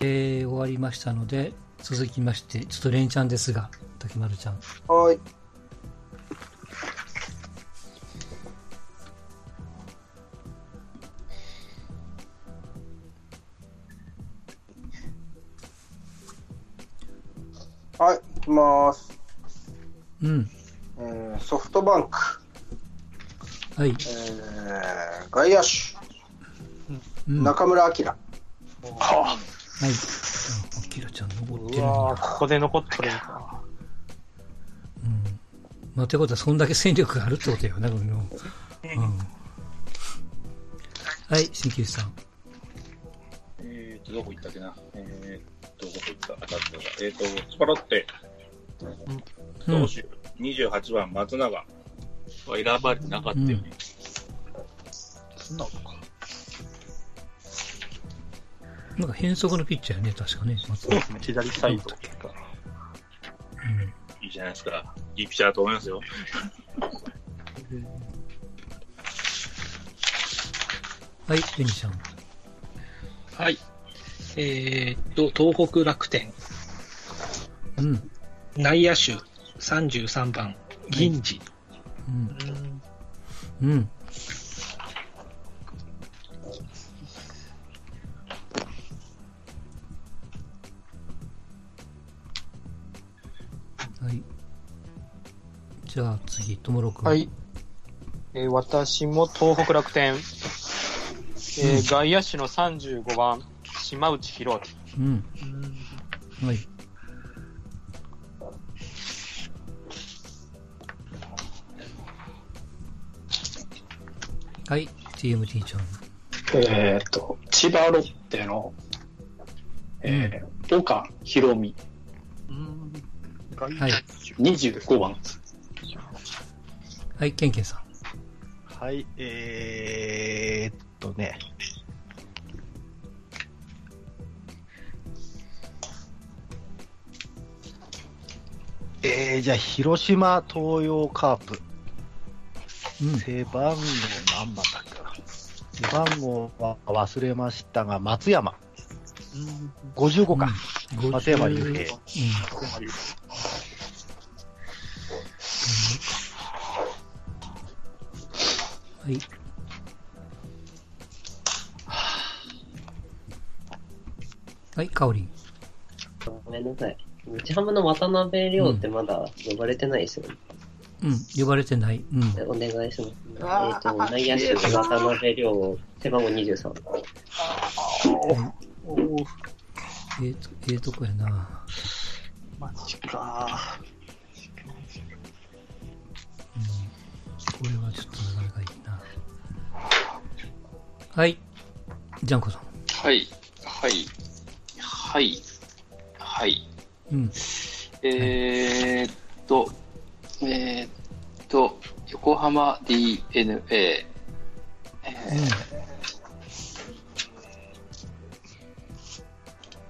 えー、終わりましたので、続きまして、ちょっと連チャンですが、竹丸ちゃん。はい。はい、いきます。うん。えー、ソフトバンク。はい。えー、外野手。うん、中村晃。はい。あきらちゃん残ってるんここで残ってるんか。うん。まあ、ってことは、そんだけ戦力があるってことよね、この。うん。はい、新旧さん。えーと、どこ行ったっけな？えーと、どこ行った？あ、たったえーと、スパロッテ。投手、うん、28番、松永は選ばれてなかったよね。うん、そんななんか変則のピッチャーやね、確かね。そうですね、左サイドか。うん。いいじゃないですか。いいピッチャーだと思いますよ。はい、ベニちゃん。はい。えー、っと、東北楽天。うん。内野手33番、銀次。うん。うん。はい。じゃあ次、ともろくん。はい。えー、私も東北楽天。えー、外野手の35番、島内宏明。うん。はい。はい、TMT ちゃん。えっ、と、千葉ロッテの、えー、うん、岡博美。はい。25番。はい、ケンケンさん。はい、えー、っとね。えー、じゃあ、広島東洋カープ。背番号何番だっけな。背番号は忘れましたが、松山。うん、55か。うん、松山竜平。うん、はい。はい、かおりん。ごめんなさい。日ハムの渡辺亮ってまだ呼ばれてないですよね。うん、呼ばれてない。うん。お願いします。えっ、ー、と、内野手、渡辺亮、背番号23。おおええー、と、ええー、とこやな。マジかうん。これはちょっとはい。ジャンコさん。はい。はい。はい。はい。うん。えー、っと、えー、っと、横浜 DNA、えー、うん、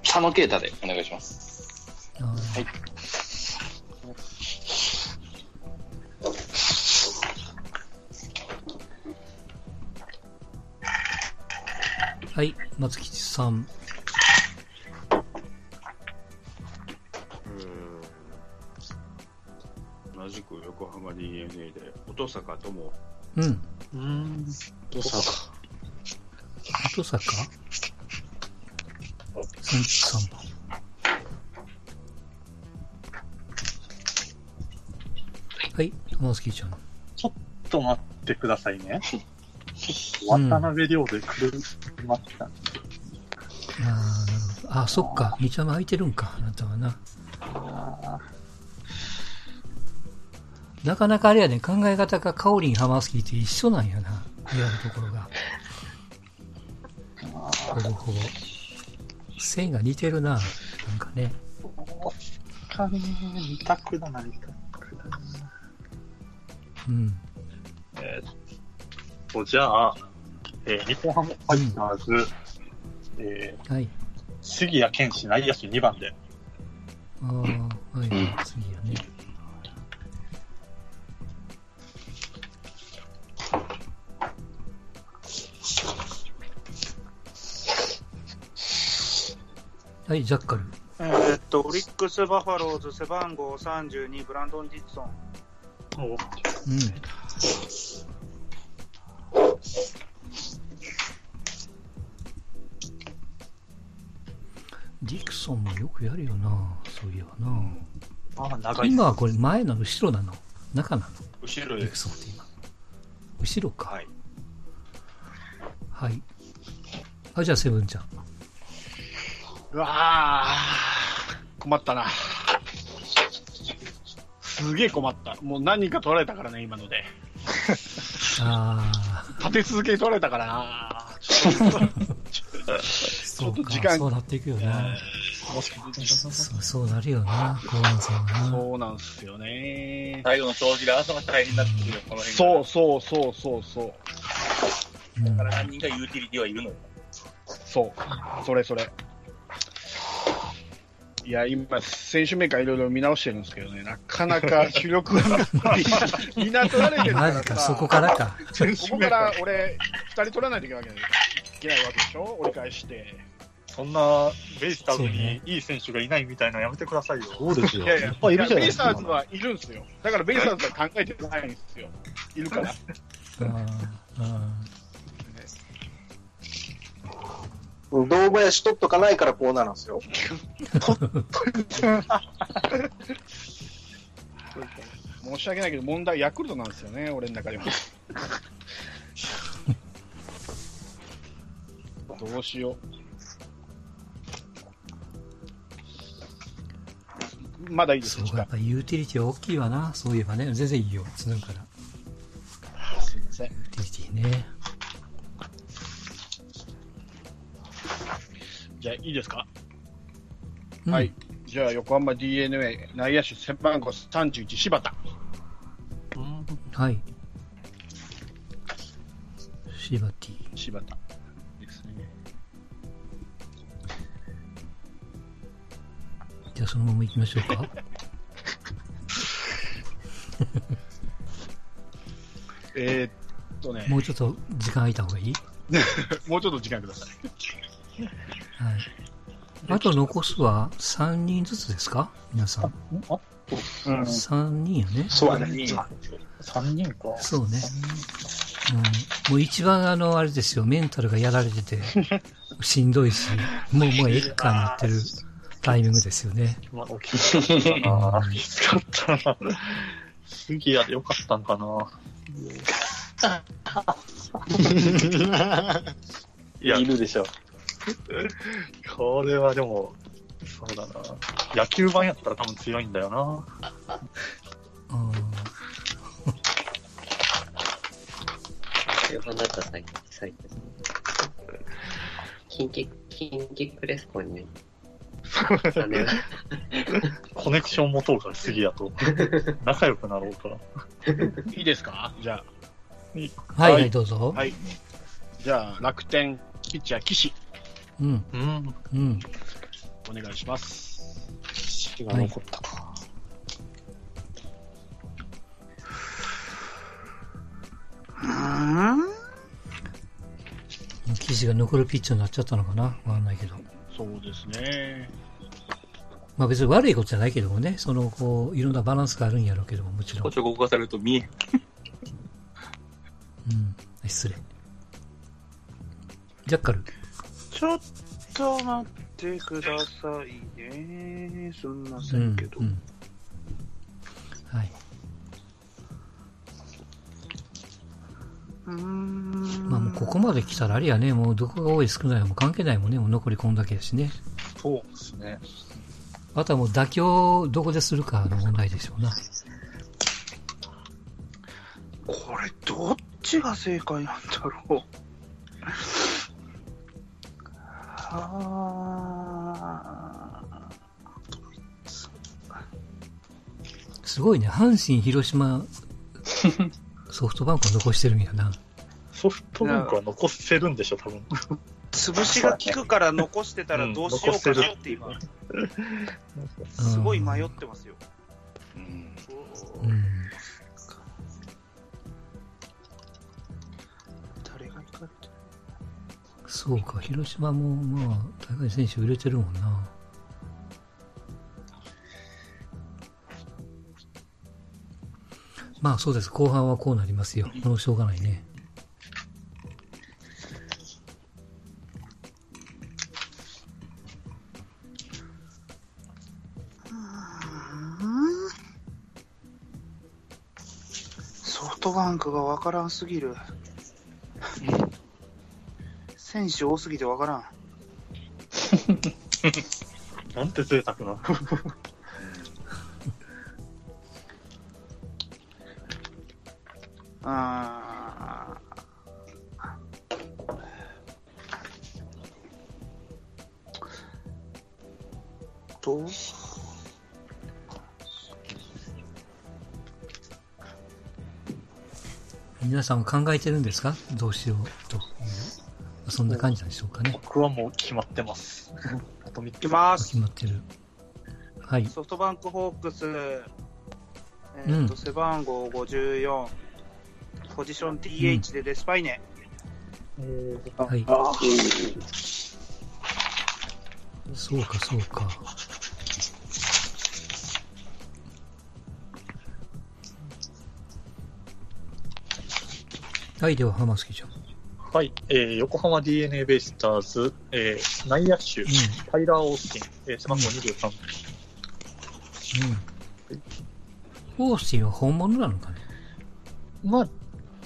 佐野啓太でお願いします。はい。はい、松吉さん。横浜 DNA で、音坂友。うん。うん。音坂。音坂？3番。はい、玉月ちゃん。ちょっと待ってくださいね。渡辺亮でくるました、ね、うん、ああ、そっか。道は空いてるんか、あなたはな。なかなかあれやね、考え方がカオリン・ハマースキーって一緒なんやな、言われるところが。ほぼほぼ。線が似てるな、なんかね。かね、二択だな、二択うん。えー、と、じゃあ、えー、日本ハムファイターズ、うん、えー、はい。杉谷拳士内野手2番で。ああ、はい、杉谷ね。はい、ジャッカル。えー、っと、オリックス・バファローズ背番号32、ブランドン・ディッソン。おうん。ンもよくやるよな、そういえばな。ああ、長い。今はこれ前なの後ろなの？中なの？後ろディクソンって今。後ろか。はい。はい。あ、じゃあセブンちゃん。うわー、困ったな。すげえ困った。もう何人か取られたからね、今ので。ああ。立て続けに取られたからな。ちょっと時間。そうなっていくよな。もしそうそうなるよな、後半戦はな。そうなんすよね。最後の掃除で朝が大変だっていう、この辺そうそうそうそうそう。だから何人かユーティリティはいるのよ。そう。それそれ。いや、今、選手メーカーいろいろ見直してるんですけどね、なかなか主力がみんな取られてるからさ。そこからか。ここから俺、二人取らないといけないわけでしょ？折り返して。そんな、ベイスターズにいい選手がいないみたいなやめてくださいよ。そうですよ。いやいや、いっぱいいるじゃないですか。ベイスターズはいるんですよ。だからベイスターズは考えてないんですよ。いるから。道具屋しとっとかないからこうなるんですよ。申し訳ないけど、問題ヤクルトなんですよね、俺の中では。どうしよう。まだいいですそうか、やっぱユーティリティ大きいわな。そういえばね。全然いいよ。つぬから。すいません。ユーティリティね。じゃあ、いいですか、うん、はい。じゃあ、横浜 DNA 内野手背番号31、柴田。うん、はい。柴田。柴田そのまま行きましょうか。えっとね。もうちょっと時間空いた方がいい？もうちょっと時間ください。はい。あと残すは3人ずつですか？皆さん。あうん、3人やね。そうやね。3人か。そうね。うん、もう一番あの、あれですよ、メンタルがやられてて、しんどいし、もう、もうえっかになってるタイミングですよね。まあ、起きたなきつかったな。杉谷でよかったんかな。いや、いるでしょ。これはでも、そうだな。野球版やったら多分強いんだよな。うん。野球版だったら最最ですね。キンキ、キンキクレスポにコネクション持とうか、次やと。仲良くなろうか。いいですか？じゃあ。はい、はい、どうぞ。はい。じゃあ、楽天、ピッチャー、岸。うん。うん。うん。お願いします。死が残ったか。はいうん記事が残るピッチャーになっちゃったのかな？わかんないけど。そうですね。まあ別に悪いことじゃないけどもね、その、こう、いろんなバランスがあるんやろうけども、もちろん。こちょこされると見えうん。失礼。ジャッカル。ちょっと待ってくださいね。すみませんけど。うんうん、はい。うん。まあもうここまで来たらあれやね、もうどこが多い少ないも関係ないもんね、もう残りこんだけやしね。そうですね。あとはもう妥協どこでするかの問題でしょうな。これどっちが正解なんだろう。すごいね。阪神、広島、ソフトバンクを残してるんやな。ソフトバンクは残せるんでしょ、多分。潰しが効くから残してたらどうしようかなって今、すごい迷ってますよ。うん、そうか、広島も、まあ、大会選手売れてるもんな。まあそうです。後半はこうなりますよ。もうしょうがないね。クがわからんすぎる。選手多すぎてわからん。なんて贅沢な。あーと、皆さんは考えてるんですか？どうしようという。そんな感じなんでしょうかね。僕はもう決まってます。あと3いきます決。まってる。はい。ソフトバンクホークス、えうんーと背番号54、ポジション DH でデスパイネ。はい。あそうか、そうか。はい、では、浜月ちゃん。はい、えー、横浜 DNA ベイスターズ、えー、内野手、タイラー・オースティン、えー、背番号23。うん。オースティンは本物なのかね？まあ、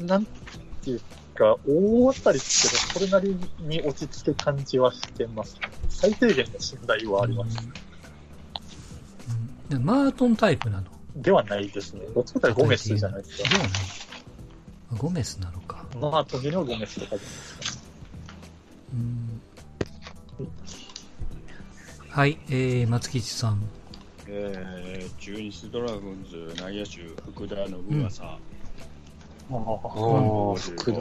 なんていうか、大当たりですけど、それなりに落ち着く感じはしてます。最低限の信頼はあります。うんマートンタイプなの？ではないですね。どっちかというとゴメスじゃないですか。ではない。あゴメスなのか。まあ、時のゴメスとかじゃないですか。うん。はい、えー、松吉さん。えー、中日ドラゴンズ内野手、福田信正。ああー、福田。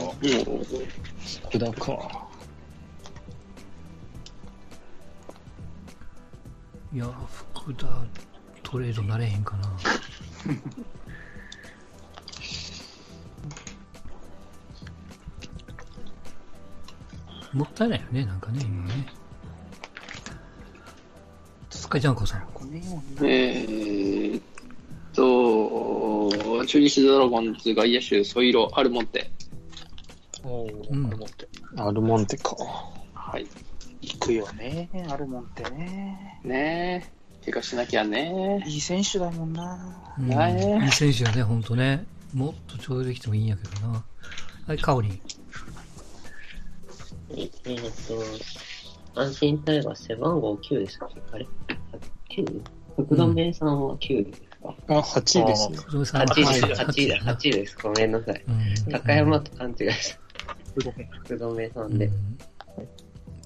福田か。いや、福田、トレードなれへんかな。もったいないよね、なんかね、今ね。スカイジャンコさん。えーっと、中日ドラゴンズ外野手、ソイロ、アルモンテ。おー、うんアルモンテ。アルモンテか。はい。行くよね、アルモンってね。ねえ。怪我しなきゃね。いい選手だもんな。うんねいい選手やね、ほんとね。もっとちょうどできてもいいんやけどな。はい、カオリン。ええーっと、安心タイガー背番号9ですかあれ ?9? 福留さんは9ですか、あ、8ですね。福留さん ?8 です、はい8だ、な8です。ごめんなさい。うん高山と勘違いした。福留さうんんで。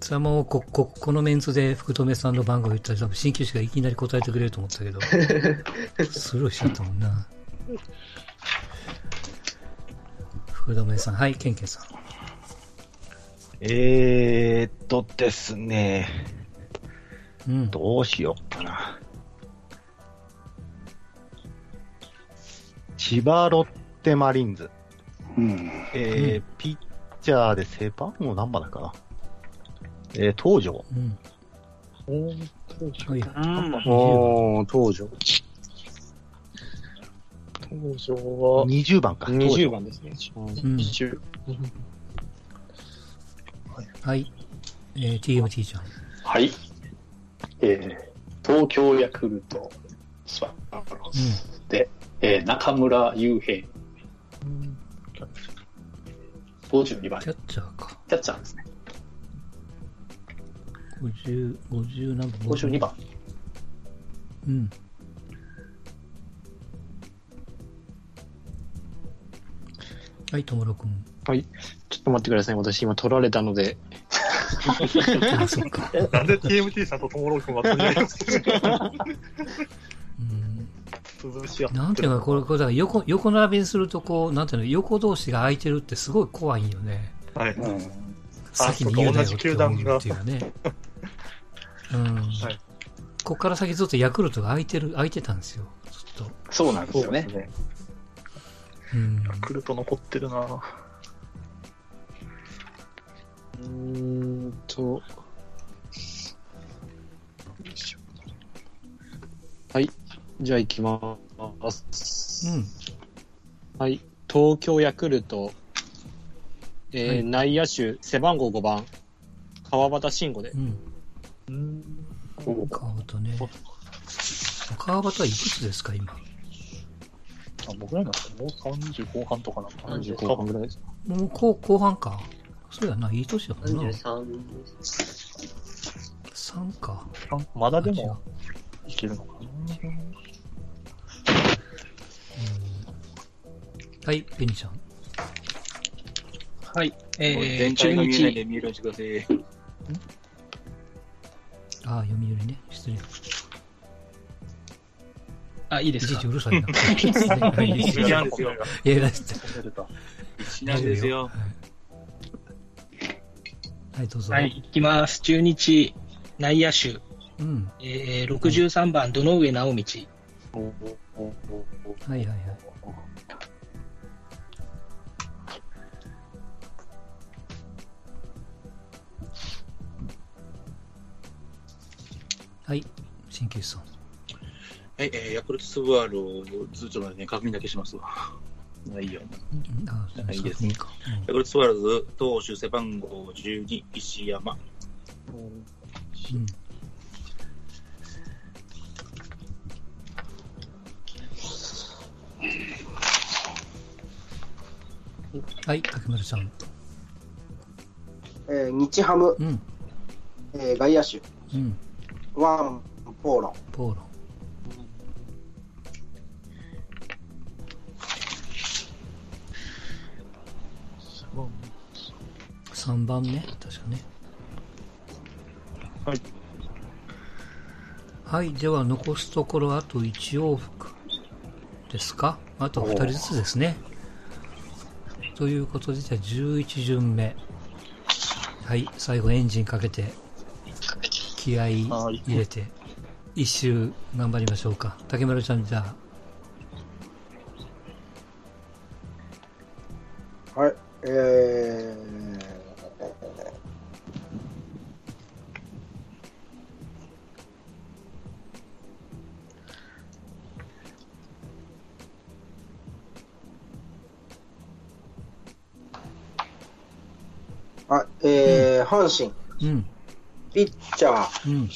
それはもうこ、こ、このメンツで福留さんの番号言ったら多分新球種がいきなり答えてくれると思ったけど、スルーしちゃったもんな。福留さん、はい、ケンケンさん。えーっとですね、うん。どうしようかな。千葉ロッテマリーンズ。うん。えーピッチャーで背番号何番だかな。えー東條。うん。はい。うん。おー、東條。登場は、20番か。20番ですね。うん。20。はい。えー、TMT ちゃん。はい。えー、東京ヤクルト、スワローズで、えー、中村悠平、52番、キキャッチャーか。ャッチャーですね。50、50何番？52。番。うん。はい、ともろくん。はい。ちょっと待ってください。私今取られたので。あ、そっか。え、なんで TMT さんとともろくんは取り合いをするなんていうのか、これ、これだから横、横並びにすると、こう、なんていうの、横同士が空いてるってすごい怖いよね。はい。うん。先に言うなよって思うっていうね。うん。はいここから先ずっとヤクルトが空いてる、空いてたんですよ。ずっと。そうなんですよね。ね。うん。ヤクルト残ってるなうーんと。はい。じゃあ行きます。うん。はい。東京ヤクルト、えー、はい、内野手、背番号5番、川端慎吾で。うん。うん。川端ね。川端はいくつですか、今？あ、僕らなんかもう30後半とかなの30後半ぐらいですもう後後半か。そうやな、いい年だもんな。33。3か。まだでも、いけるのかな。はい、ベニちゃん。はい、えー、中日。見るしてください。ああ、読売ね。失礼。あ、いいですか？いちいちうるさいな。一なんですよ。いや、だって。一なんですよ。はい、どうぞ。はい、いきます。中日、内野手。うん。えー、63番、堂上直道。はいはいはい。はい、新旧さん。はい、えー、ヤクルトスバルを通帳までね、確認だけしますわ。まあいいよ。ああ、いいです。ヤクルトスワルズ、投手背番号12、石山。うん。はい、竹丸さん。えー、日ハム、うん、えー、外野手、うん、ワン、ポーロン。ポーロン。3番ね、確かね。はい。はい、では残すところあと1往復ですか？あと2人ずつですね。ということで、じゃあ11巡目。はい、最後エンジンかけて気合い入れて、一周頑張りましょうか。竹丸ちゃん、じゃあ。あ、えー、うん、阪神。うん。ピッチャー、うん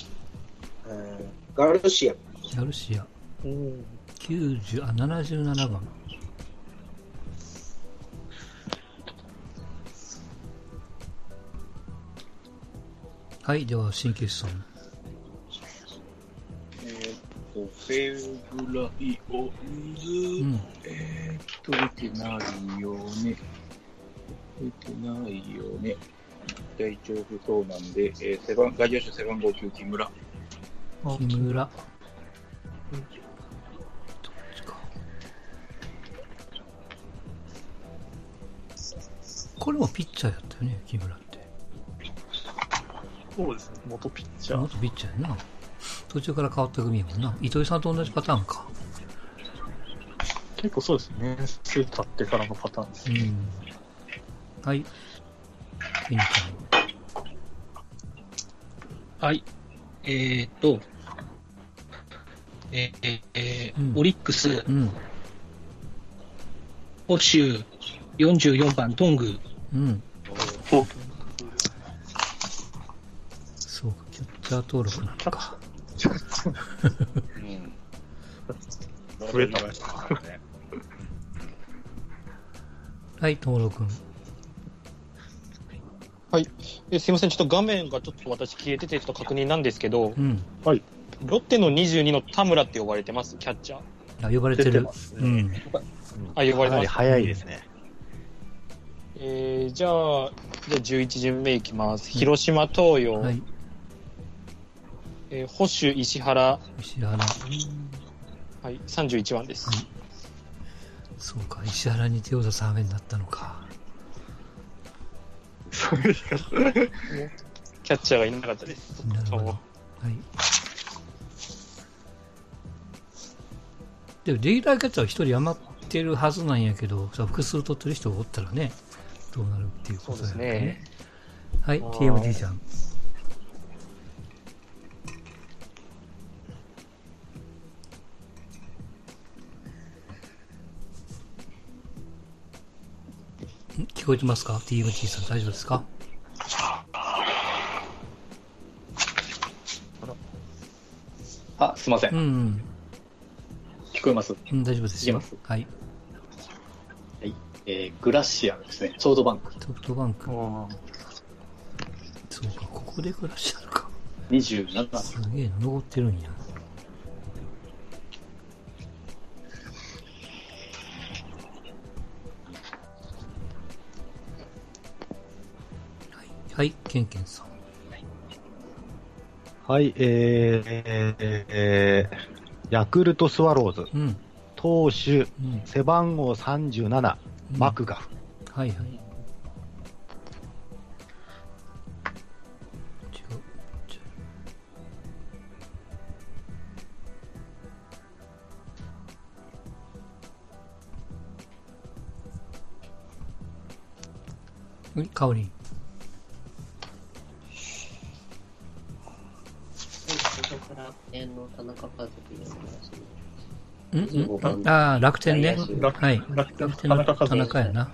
えー、ガルシア。ガルシア。90あ77番。はい、では、新旧さん。えー、っと、フェブライオンズ、うん、えー、っと、出てないよね。出てないよね。体調不良なんで、えー、背番外野手背番号9、木村。木村。これもピッチャーやったよね、木村って。そうですね、元ピッチャー。元ピッチャーやな。途中から変わった組やもんな。糸井さんと同じパターンか。結構そうですね。数経ってからのパターンですね。うん、はい。ピンちゃん。はい。えー、っと、えー、えー、うん、オリックス、うん、保守44番、トング。うん。そうか、キャッチャー登録なんか。増えたね。はい、登録。はい。えすみません、ちょっと画面がちょっと私消えてて、ちょっと確認なんですけど、うん、はい。ロッテの22の田村って呼ばれてます、キャッチャー。あ、呼ばれてる。うん。あ、呼ばれてます。早いですね。えー、じゃあ、じゃあ11巡目いきます。広島東洋。はい。えー、保守石原。石原。はい、31番です。はい、そうか、石原に手を出す羽目になったのか。キャッチャーがいなかったです。なるほど。はい。でも、レギュラーキャッチャーは一人余ってるはずなんやけど、さ複数取ってる人がおったらね、どうなるっていうことだよね。ねはい、TMD じゃん。こえてますか ?TMT さん大丈夫ですか？あ、すいません。うん、うん。聞こえます？うん、大丈夫ですよ。ます？はい。はい。えー、グラシアルですね。ソフトバンク。ソフトバンク。そうか、ここでグラシアルか。27。すげえ登ってるんや。はい、ケンケンさん。はい、えー、えー、ヤクルトスワローズ、うん、投手、うん、背番号37、うん、マクガフ。はいはい。香り。天ん？ん？ああ、楽天ね。はい。楽天の田中やな。楽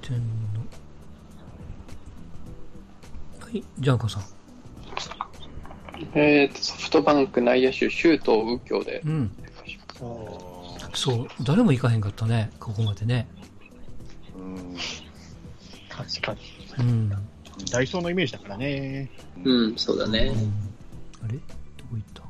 天の。はい、ジャンコさん。えーと、ソフトバンク内野手、周東右京で。うん。そう、誰も行かへんかったね、ここまでね。確かに。うん。ダイソーのイメージだからね。うん、そうだね。うん、あれ？どこ行った？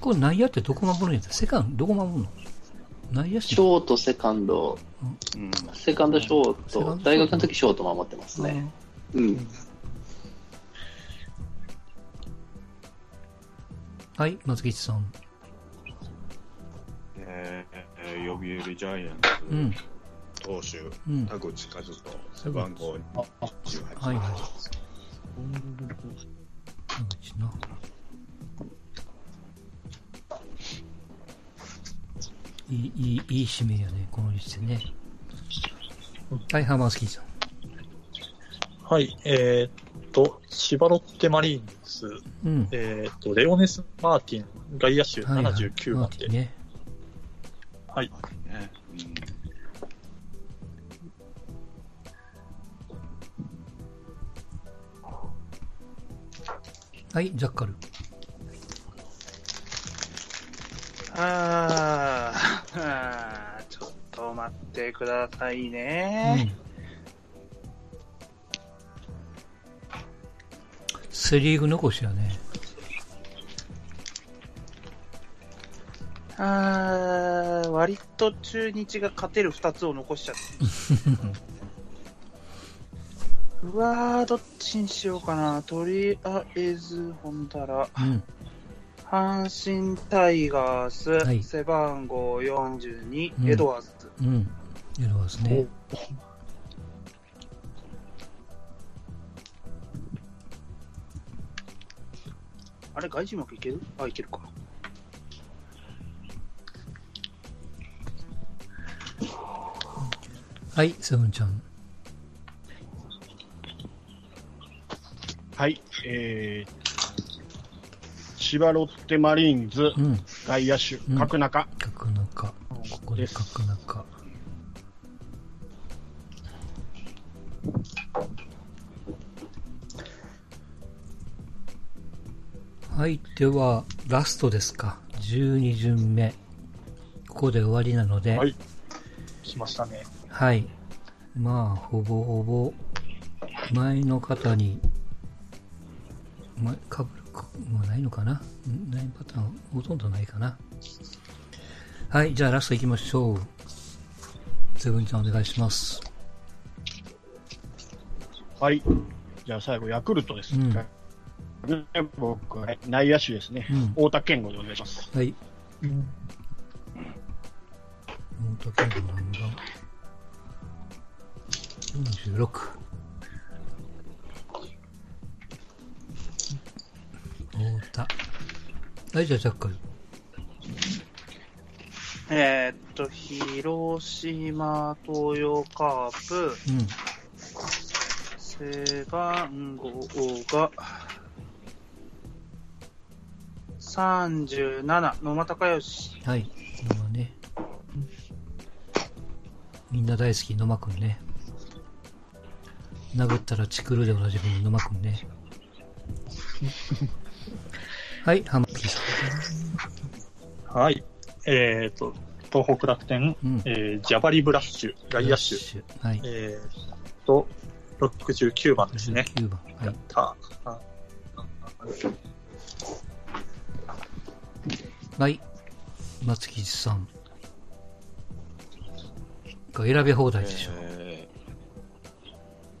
これ内野ってどこ守るんやった？セカンド、どこ守るの？内野手。ショート、セカンド、うん、セカンド、ショート、大学の時ショート守ってますね。うん。はい、松吉さん。読売ジャイアンツ、うん、投手、うん、田口和人、背番号28。はいはい。田口な。いい、いい、いい指名やね、この率でね。はい、ハマースキーさん。はい、えー、っと、千葉ロッテマリーンズ、うん、えー、っと、レオネス・マーティン、外野手79番で、はいはいね、はい。ねはい、ジャッカル。ああ、ちょっと待ってくださいね。うん、セリーグ残しやね。あー、割と中日が勝てる2つを残しちゃって。うわー、どっちにしようかな。とりあえず、ほんだら、うん、阪神タイガース、はい、背番号42、うん、エドワーズ。うん、エドワーズね。あれ、外人枠いける？あ、いけるか。はい、セブンちゃん。はい、えー、千葉ロッテマリーンズ、うん、外野手、うん、角中。角中。ここで角中。はい、では、ラストですか。12巡目。ここで終わりなので、はい、来ましたね。はい。まあ、ほぼほぼ、前の方に、ま、かぶるもないのかな？ないパターン、ほとんどないかな？はい、じゃあラスト行きましょう。ゼブンちゃんお願いします。はい。じゃあ最後、ヤクルトです。うん、僕は、ね、内野手ですね。うん、太田健吾でお願いします。はい。うん、太田健吾なんだ。46。はい、じゃあ、ジャッカル。えー、っと、広島東洋カープ。うん。背番号が、37、野間隆義。はい、野間ね。みんな大好き、野間くんね。殴ったらチクるでおなじみの野間くんね。はい、ハマピーさん。はい。えっ、ー、と、東北楽天、うん、えー、ジャバリブラッシュ、外野手。はい。えっ、ー、と、69番ですね。69番。はい。やったはい。松吉さん。が選び放題でしょう。え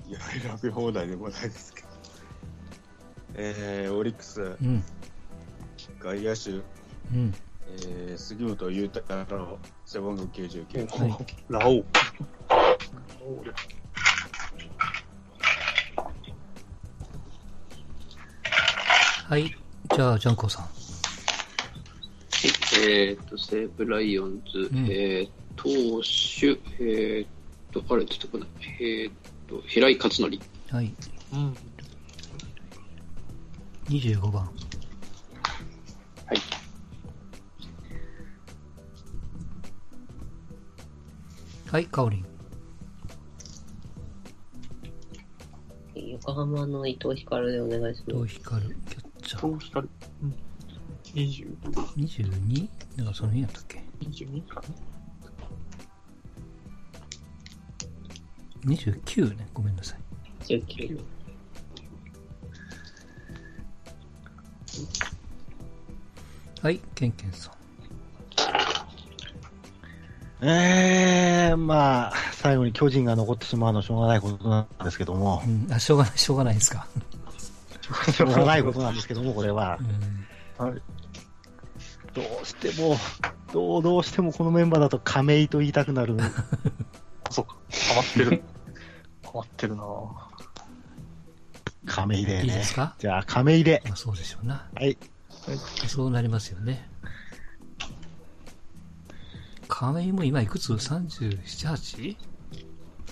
ー、いや、選び放題でもないですけど。えー、オリックス、うん、外野手、うんえー、杉本裕太郎、背番号99。はい、ラオウ。はい。じゃあ、ジャンコさん。はい。えっ、ー、と、西武ライオンズ、うん、えー、投手、えっ、ー、と、あれ、出てこない。えっ、ー、と、平井勝則。はい。うん。25番。はい。はい、かおりん。横浜の伊藤光でお願いします。伊藤光、キャッチャー。伊藤光。うん。20。22? なんかその辺やったっけ ?22 かな？29ね。ごめんなさい。19。はい、ケンケンさん。ええー、まあ、最後に巨人が残ってしまうのはしょうがないことなんですけども。うん、あしょうがない、しょうがないですか？しょうがないことなんですけども、これは。うん、はい。どうしても、どう、どうしてもこのメンバーだと亀井と言いたくなる。そうか、ハマってる。ハマってるな亀井でね。いいですか？じゃあ、亀井で。まあ、そうでしょうな。はい。そうなりますよね。亀井も今いくつ ?37、8?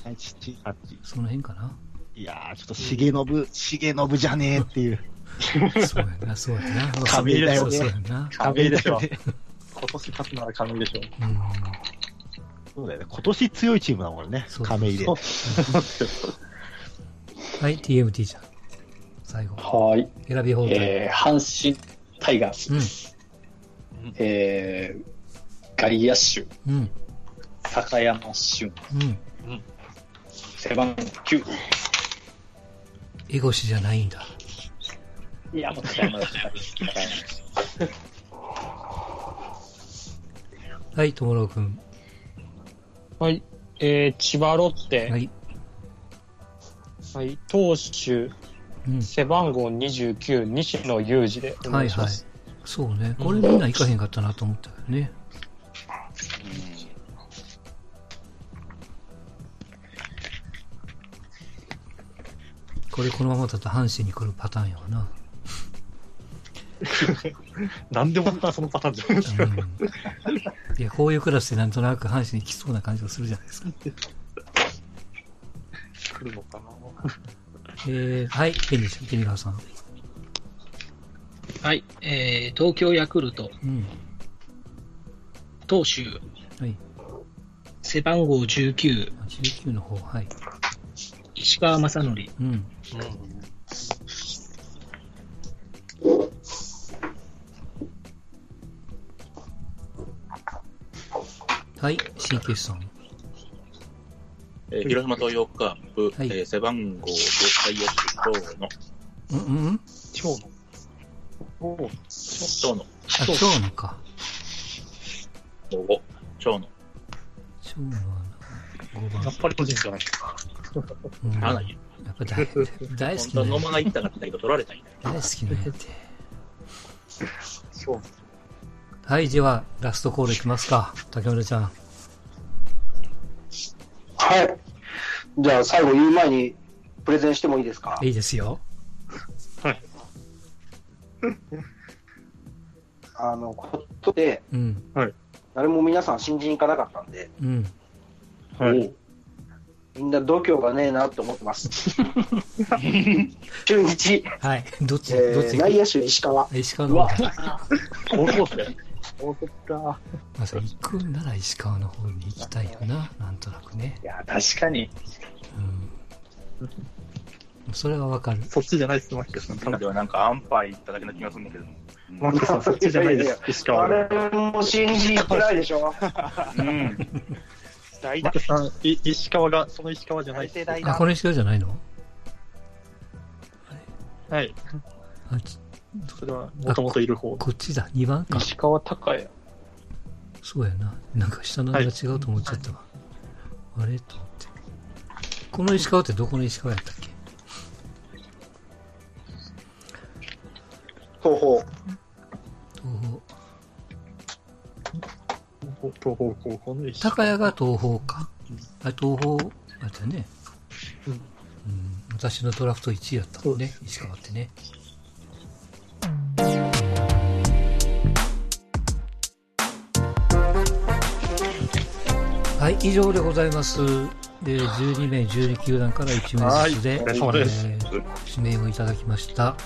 37、8。その辺かな。いやー、ちょっと重信、重信じゃねえっていう。そうやな、そうやな。亀井だよね。そうやな。亀井でしょ。今年勝つなら亀井でしょ。うん。そうだよね。今年強いチームだもんね。亀井で。はい、TMT じゃん。最後。はい。選び放題。えー、阪神タイガース。うん、えー、外野手。うん。高山俊。うん。背番号9。エゴシじゃないんだ。いや、もう違います。はい、ともろうくん。はい。えー、千葉ロッテ。はい。はい。投手、うん、背番号29、西野裕二でお願いします。はいはい。そうね。これみんな行かへんかったなと思ったよね。これこのままだと阪神に来るパターンやわな。なんでもそのパターンじゃないですか。うん、いや、こういうクラスでなんとなく阪神に来そうな感じがするじゃないですか。来るのかなえー、はい、ケニーケニガーさん。はい、えー、東京ヤクルト。うん。投手。はい。背番号19。19の方、はい。石川正則。うん。うんはい、新決さん。えー、広島東洋カープ、はい、えー、背番号5回野手、長野。うんうん長野。お長野。あ、長野か。5、長野。長野は5番。やっぱり個人じゃないか。うん、やっぱ大大好きな。本当野間が行ったかったけど取られたん大好きなやつ。そう。はい、では、ラストコールいきますか。竹村ちゃん。はい。じゃあ、最後言う前に、プレゼンしてもいいですか？いいですよ。はい。あの、ことで、うん。はい。誰も皆さん信じに行かなかったんで、うん。はい。みんな度胸がねえなって思ってます。中日。はい。どっち、えー、どっち内野手石川。石川の方高校生。そっか。まあ、行くなら石川の方に行きたいよな、なんとなくね。いや、確かに。うん。それはわかる。そっちじゃないです、マキカさん。今ではなんかアンパイ行っただけの気がするんだけど。マキカさん、そっちじゃないです、石川。あれも新人行ってないでしょ。うん。大マキさん、い石川が、その石川じゃないです。あ、この石川じゃないの？はい。あそれは、もともといる方。こっちだ、2番か。石川隆也。そうやな。なんか下の名が違うと思っちゃったわ。はい、あれ？と思って。この石川ってどこの石川やったっけ？東方。東方。東方の石高谷が東方か？あ、東方、あったね。うん。うん、私のドラフト1位やったもんね、石川ってね。はい、以上でございます。で、12名、12球団から1名ずつで、えー、指名をいただきました。